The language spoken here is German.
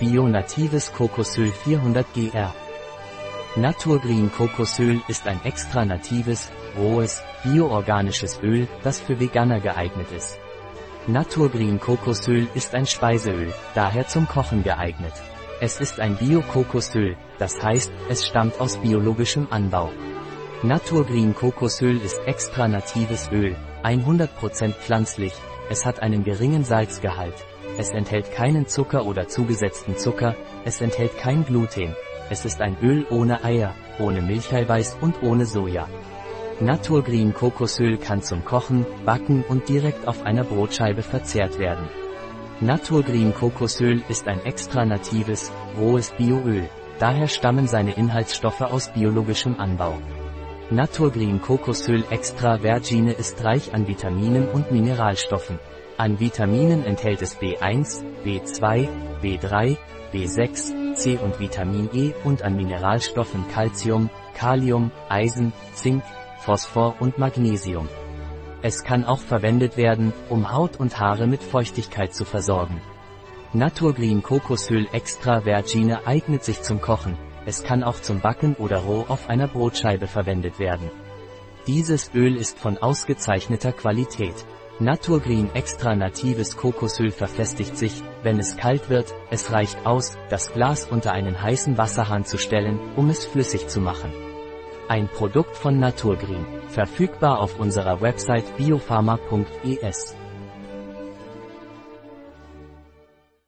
Bio natives Kokosöl 400 GR. Naturgreen Kokosöl ist ein extra natives, rohes, bioorganisches Öl, das für Veganer geeignet ist. Naturgreen Kokosöl ist ein Speiseöl, daher zum Kochen geeignet. Es ist ein Bio-Kokosöl, das heißt, es stammt aus biologischem Anbau. Naturgreen Kokosöl ist extra natives Öl, 100% pflanzlich, es hat einen geringen Salzgehalt. Es enthält keinen Zucker oder zugesetzten Zucker, es enthält kein Gluten. Es ist ein Öl ohne Eier, ohne Milcheiweiß und ohne Soja. Naturgreen Kokosöl kann zum Kochen, Backen und direkt auf einer Brotscheibe verzehrt werden. Naturgreen Kokosöl ist ein extra natives, rohes Bioöl, daher stammen seine Inhaltsstoffe aus biologischem Anbau. Naturgreen Kokosöl Extra Vergine ist reich an Vitaminen und Mineralstoffen. An Vitaminen enthält es B1, B2, B3, B6, C und Vitamin E und an Mineralstoffen Calcium, Kalium, Eisen, Zink, Phosphor und Magnesium. Es kann auch verwendet werden, um Haut und Haare mit Feuchtigkeit zu versorgen. Naturgreen Kokosöl Extra Vergine eignet sich zum Kochen, es kann auch zum Backen oder roh auf einer Brotscheibe verwendet werden. Dieses Öl ist von ausgezeichneter Qualität. Naturgreen extra natives Kokosöl verfestigt sich, wenn es kalt wird, es reicht aus, das Glas unter einen heißen Wasserhahn zu stellen, um es flüssig zu machen. Ein Produkt von Naturgreen, verfügbar auf unserer Website biopharma.es.